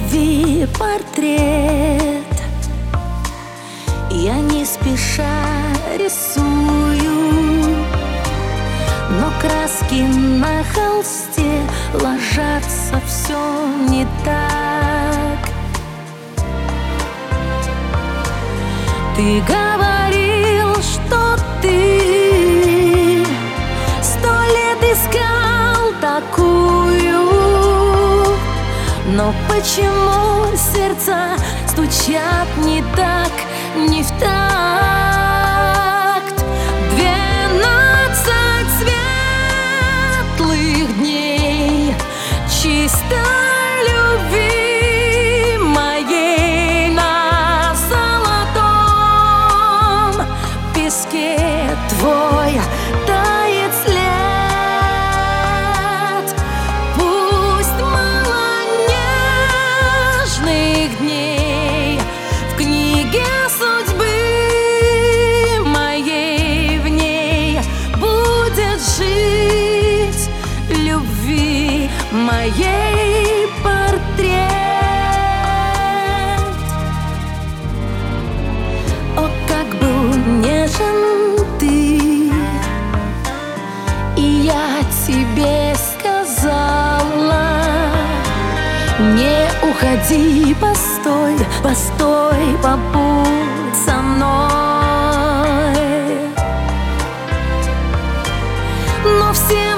Любви портрет. Я не спеша рисую Но краски на холсте ложатся все не так. Ты говорил, Но почему сердца стучат не так, не в такт? Двенадцать светлых дней чисто моей портрет. О, как был нежен ты. И я тебе сказала Не уходи, постой, постой, побудь со мной. Но все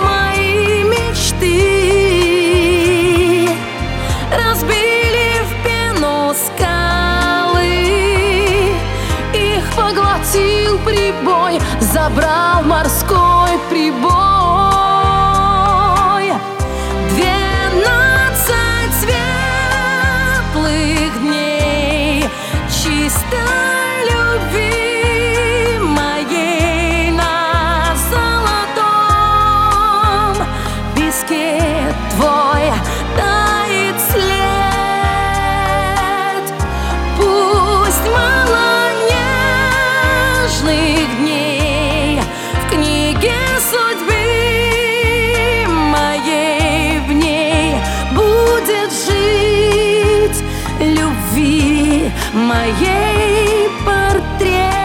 прибой Забрал морской моей портрет